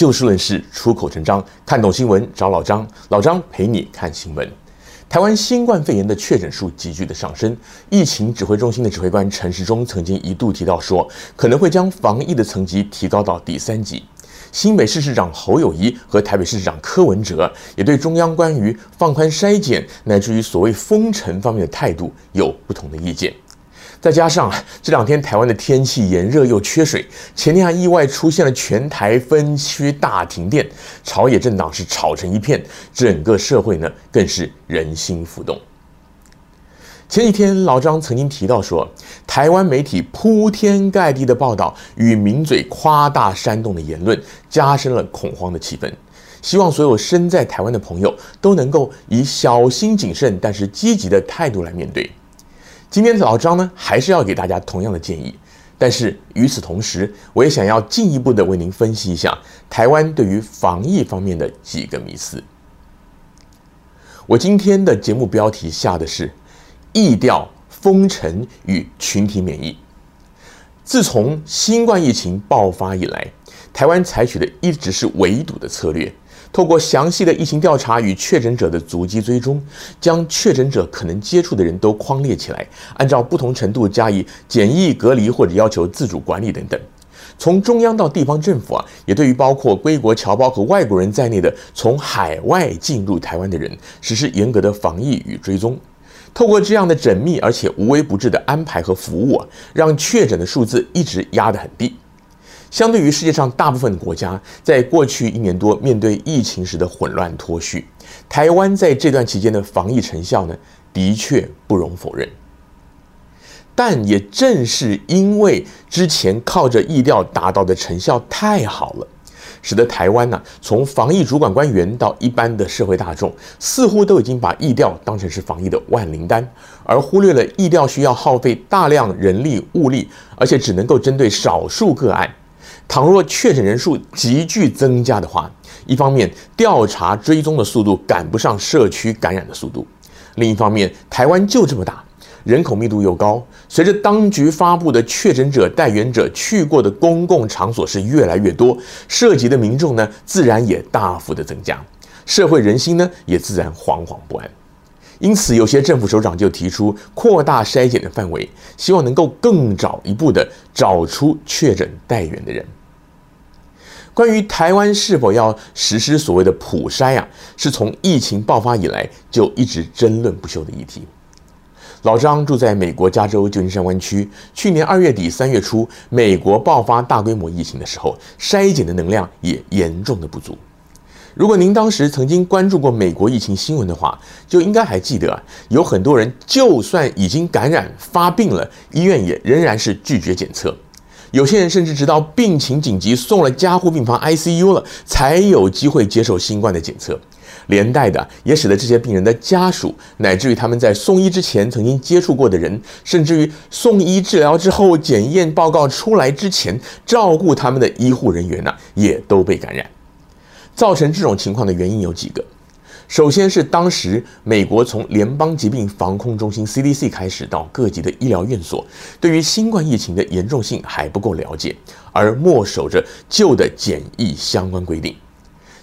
就事论事，出口成章，看懂新闻找老张，老张陪你看新闻。台湾新冠肺炎的确诊数急剧的上升，疫情指挥中心的指挥官陈时中曾经一度提到说，可能会将防疫的层级提高到第三级。新北市市长侯友谊和台北市市长柯文哲也对中央关于放宽筛检乃至于所谓封城方面的态度有不同的意见。再加上这两天台湾的天气炎热又缺水，前天还意外出现了全台分区大停电，朝野政党是吵成一片，整个社会呢更是人心浮动。前几天老张曾经提到说，台湾媒体铺天盖地的报道与名嘴夸大煽动的言论，加深了恐慌的气氛。希望所有身在台湾的朋友都能够以小心谨慎但是积极的态度来面对。今天老张呢，还是要给大家同样的建议，但是与此同时，我也想要进一步的为您分析一下台湾对于防疫方面的几个迷思。我今天的节目标题下的是“疫调封城与群体免疫”。自从新冠疫情爆发以来，台湾采取的一直是围堵的策略。透过详细的疫情调查与确诊者的足迹追踪，将确诊者可能接触的人都框列起来，按照不同程度加以检疫隔离或者要求自主管理等等。从中央到地方政府啊，也对于包括归国侨胞和外国人在内的从海外进入台湾的人，实施严格的防疫与追踪。透过这样的缜密而且无微不至的安排和服务啊，让确诊的数字一直压得很低。相对于世界上大部分国家，在过去一年多面对疫情时的混乱脱序，台湾在这段期间的防疫成效呢，的确不容否认。但也正是因为之前靠着意调达到的成效太好了，使得台湾呢，从防疫主管官员到一般的社会大众，似乎都已经把意调当成是防疫的万灵丹，而忽略了意调需要耗费大量人力物力，而且只能够针对少数个案。倘若确诊人数急剧增加的话，一方面调查追踪的速度赶不上社区感染的速度，另一方面台湾就这么大，人口密度又高，随着当局发布的确诊者带原者去过的公共场所是越来越多，涉及的民众呢自然也大幅的增加，社会人心呢也自然惶惶不安。因此，有些政府首长就提出扩大筛检的范围，希望能够更早一步的找出确诊带原的人。关于台湾是否要实施所谓的普筛啊，是从疫情爆发以来就一直争论不休的议题。老张住在美国加州旧金山湾区，去年二月底三月初，美国爆发大规模疫情的时候，筛检的能量也严重的不足。如果您当时曾经关注过美国疫情新闻的话，就应该还记得，有很多人就算已经感染发病了，医院也仍然是拒绝检测。有些人甚至直到病情紧急送了加护病房 ICU 了，才有机会接受新冠的检测。连带的也使得这些病人的家属，乃至于他们在送医之前曾经接触过的人，甚至于送医治疗之后检验报告出来之前照顾他们的医护人员呐、啊，也都被感染。造成这种情况的原因有几个，首先是当时美国从联邦疾病防控中心 CDC 开始到各级的医疗院所，对于新冠疫情的严重性还不够了解，而默守着旧的检疫相关规定。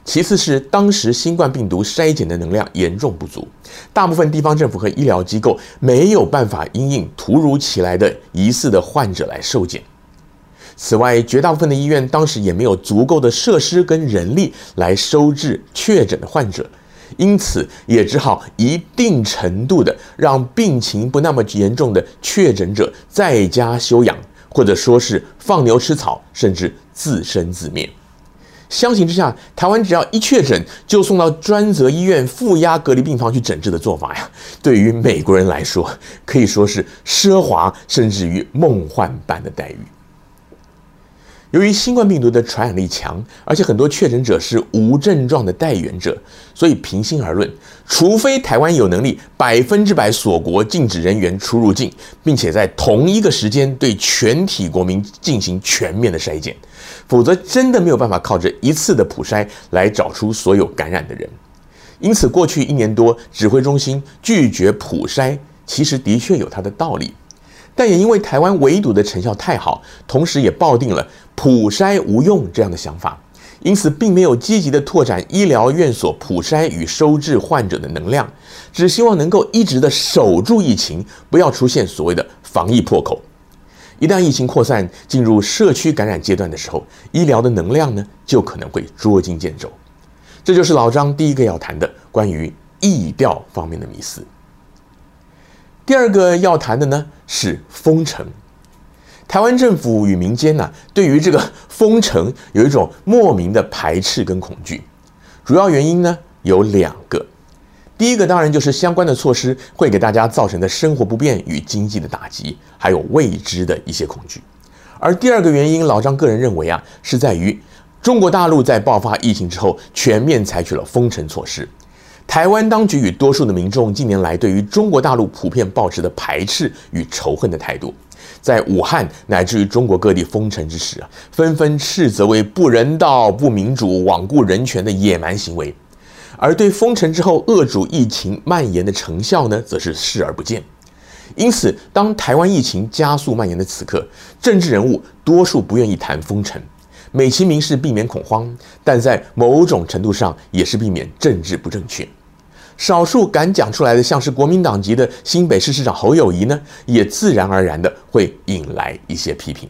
其次是当时新冠病毒筛检的能量严重不足，大部分地方政府和医疗机构没有办法因应突如其来的疑似的患者来受检。此外，绝大部分的医院当时也没有足够的设施跟人力来收治确诊的患者，因此也只好一定程度的让病情不那么严重的确诊者在家休养，或者说是放牛吃草，甚至自生自灭。相形之下，台湾只要一确诊就送到专责医院负压隔离病房去诊治的做法呀，对于美国人来说可以说是奢华，甚至于梦幻般的待遇。由于新冠病毒的传染力强，而且很多确诊者是无症状的带源者，所以平心而论，除非台湾有能力百分之百锁国、禁止人员出入境，并且在同一个时间对全体国民进行全面的筛检，否则真的没有办法靠着一次的普筛来找出所有感染的人。因此，过去一年多，指挥中心拒绝普筛，其实的确有它的道理。但也因为台湾围堵的成效太好，同时也抱定了普筛无用这样的想法，因此并没有积极的拓展医疗院所普筛与收治患者的能量，只希望能够一直的守住疫情，不要出现所谓的防疫破口。一旦疫情扩散进入社区感染阶段的时候，医疗的能量呢就可能会捉襟见肘。这就是老张第一个要谈的关于疫调方面的迷思。第二个要谈的呢是封城。台湾政府与民间呢、对于这个封城有一种莫名的排斥跟恐惧，主要原因呢有两个。第一个当然就是相关的措施会给大家造成的生活不便与经济的打击，还有未知的一些恐惧。而第二个原因，老张个人认为啊，是在于中国大陆在爆发疫情之后，全面采取了封城措施。台湾当局与多数的民众近年来对于中国大陆普遍抱持的排斥与仇恨的态度。在武汉乃至于中国各地封城之时啊，纷纷斥责为不人道、不民主、罔顾人权的野蛮行为，而对封城之后遏阻疫情蔓延的成效呢，则是视而不见。因此，当台湾疫情加速蔓延的此刻，政治人物多数不愿意谈封城，美其名是避免恐慌，但在某种程度上也是避免政治不正确。少数敢讲出来的，像是国民党籍的新北市市长侯友谊呢，也自然而然的会引来一些批评。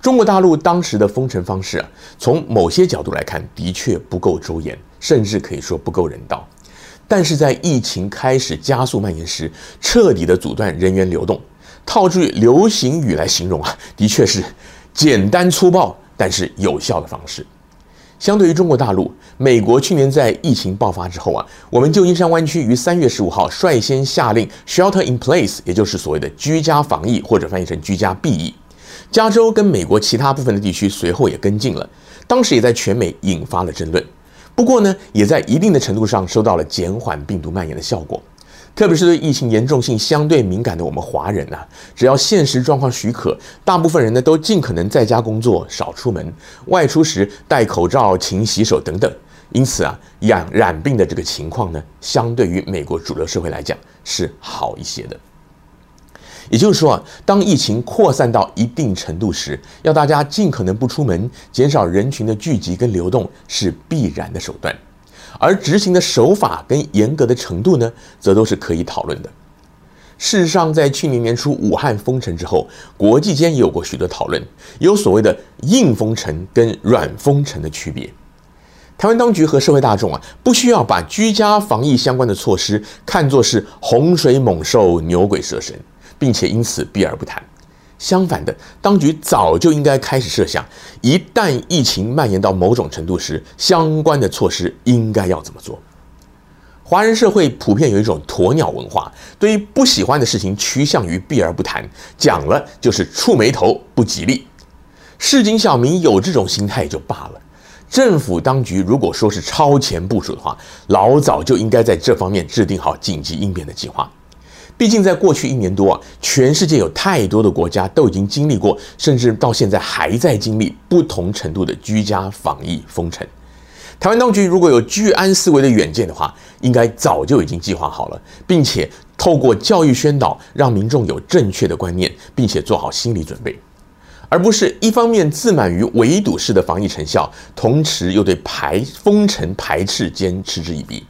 中国大陆当时的封城方式啊，从某些角度来看，的确不够周延，甚至可以说不够人道。但是在疫情开始加速蔓延时，彻底的阻断人员流动，套句流行语来形容啊，的确是简单粗暴，但是有效的方式。相对于中国大陆，美国去年在疫情爆发之后啊，我们旧金山湾区于三月十五号率先下令 shelter in place，也就是所谓的居家防疫，或者翻译成居家避疫。加州跟美国其他部分的地区随后也跟进了，当时也在全美引发了争论。不过呢，也在一定的程度上收到了减缓病毒蔓延的效果。特别是对疫情严重性相对敏感的我们华人啊，只要现实状况许可，大部分人呢都尽可能在家工作，少出门，外出时戴口罩、勤洗手等等。因此啊，染染病的这个情况呢，相对于美国主流社会来讲是好一些的。也就是说啊，当疫情扩散到一定程度时，要大家尽可能不出门，减少人群的聚集跟流动是必然的手段。而执行的手法跟严格的程度呢，则都是可以讨论的。事实上，在去年年初武汉封城之后，国际间也有过许多讨论，有所谓的硬封城跟软封城的区别。台湾当局和社会大众啊，不需要把居家防疫相关的措施看作是洪水猛兽、牛鬼蛇神，并且因此避而不谈。相反的，当局早就应该开始设想，一旦疫情蔓延到某种程度时，相关的措施应该要怎么做。华人社会普遍有一种鸵鸟文化，对于不喜欢的事情趋向于避而不谈，讲了就是触霉头，不吉利。市井小民有这种心态也就罢了，政府当局如果说是超前部署的话，老早就应该在这方面制定好紧急应变的计划。毕竟，在过去一年多啊，全世界有太多的国家都已经经历过，甚至到现在还在经历不同程度的居家防疫封城。台湾当局如果有居安思危的远见的话，应该早就已经计划好了，并且透过教育宣导，让民众有正确的观念，并且做好心理准备，而不是一方面自满于围堵式的防疫成效，同时又对排封城排斥兼嗤之以鼻。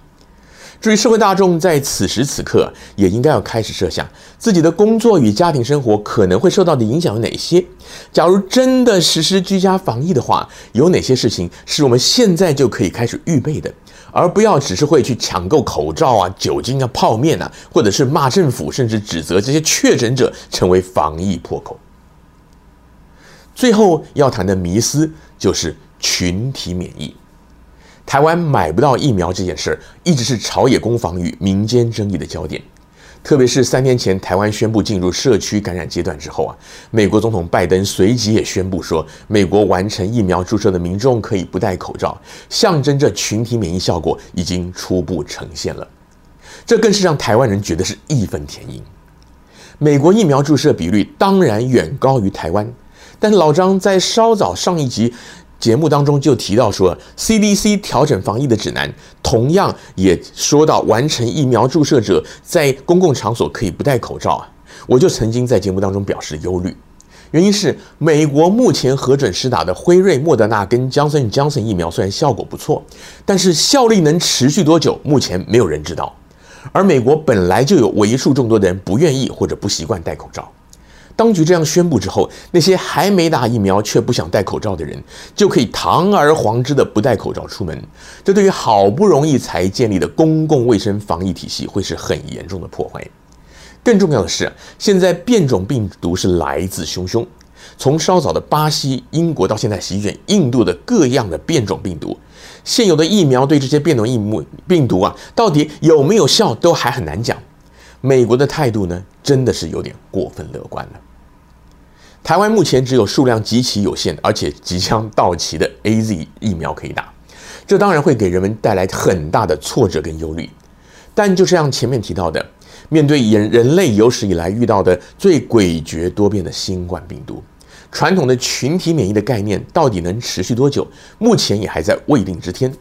至于社会大众在此时此刻也应该要开始设想自己的工作与家庭生活可能会受到的影响有哪些。假如真的实施居家防疫的话，有哪些事情是我们现在就可以开始预备的，而不要只是会去抢购口罩啊、酒精啊、泡面啊，或者是骂政府，甚至指责这些确诊者成为防疫破口。最后要谈的迷思就是群体免疫。台湾买不到疫苗这件事儿，一直是朝野攻防与民间争议的焦点。特别是三天前台湾宣布进入社区感染阶段之后啊，美国总统拜登随即也宣布说，美国完成疫苗注射的民众可以不戴口罩，象征着群体免疫效果已经初步呈现了。这更是让台湾人觉得是义愤填膺。美国疫苗注射比率当然远高于台湾，但老张在稍早上一集。节目当中就提到说，CDC 调整防疫的指南，同样也说到完成疫苗注射者在公共场所可以不戴口罩啊。我就曾经在节目当中表示忧虑，原因是美国目前核准施打的辉瑞、莫德纳跟强森与强森疫苗虽然效果不错，但是效力能持续多久，目前没有人知道。而美国本来就有为数众多的人不愿意或者不习惯戴口罩。当局这样宣布之后，那些还没打疫苗却不想戴口罩的人，就可以堂而皇之的不戴口罩出门。这对于好不容易才建立的公共卫生防疫体系，会是很严重的破坏。更重要的是，现在变种病毒是来自汹汹，从稍早的巴西、英国到现在席卷印度的各样的变种病毒，现有的疫苗对这些变种疫病毒啊，到底有没有效，都还很难讲。美国的态度呢，真的是有点过分乐观了。台湾目前只有数量极其有限，而且即将到期的 AZ 疫苗可以打，这当然会给人们带来很大的挫折跟忧虑。但就像前面提到的。面对人人类有史以来遇到的最诡谲多变的新冠病毒，传统的群体免疫的概念到底能持续多久？目前也还在未定之天。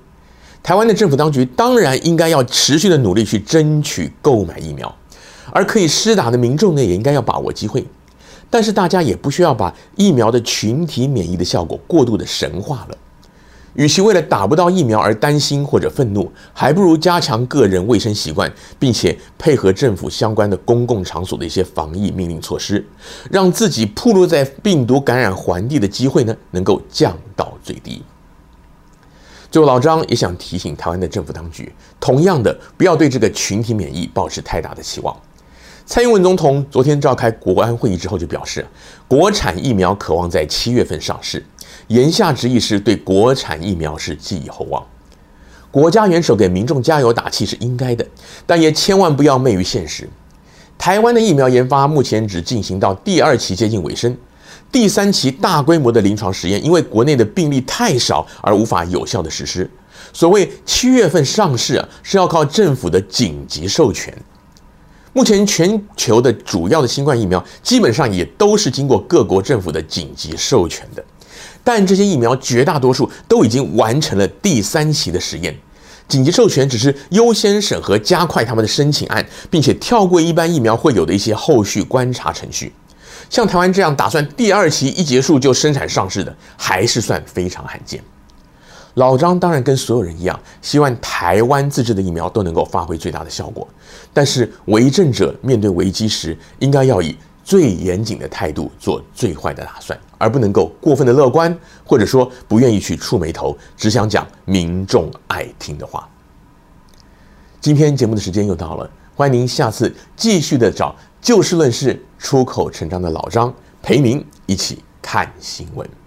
台湾的政府当局当然应该要持续的努力去争取购买疫苗，而可以施打的民众呢，也应该要把握机会。但是大家也不需要把疫苗的群体免疫的效果过度的神化了。与其为了打不到疫苗而担心或者愤怒，还不如加强个人卫生习惯，并且配合政府相关的公共场所的一些防疫命令措施，让自己暴露在病毒感染环地的机会呢，能够降到最低。最后，老张也想提醒台湾的政府当局，同样的，不要对这个群体免疫抱持太大的期望。蔡英文总统昨天召开国安会议之后就表示，国产疫苗可望在七月份上市。言下之意是对国产疫苗是寄以厚望，国家元首给民众加油打气是应该的，但也千万不要昧于现实。台湾的疫苗研发目前只进行到第二期接近尾声，第三期大规模的临床实验因为国内的病例太少而无法有效的实施。所谓七月份上市啊，是要靠政府的紧急授权。目前全球的主要的新冠疫苗基本上也都是经过各国政府的紧急授权的。但这些疫苗绝大多数都已经完成了第三期的实验，紧急授权只是优先审核、加快他们的申请案，并且跳过一般疫苗会有的一些后续观察程序。像台湾这样打算第二期一结束就生产上市的，还是算非常罕见。老张当然跟所有人一样，希望台湾自制的疫苗都能够发挥最大的效果，但是为政者面对危机时，应该要以最严谨的态度做最坏的打算，而不能够过分的乐观，或者说不愿意去触霉头，只想讲民众爱听的话。今天节目的时间又到了，欢迎您下次继续的找就事论事、出口成章的老张陪您一起看新闻。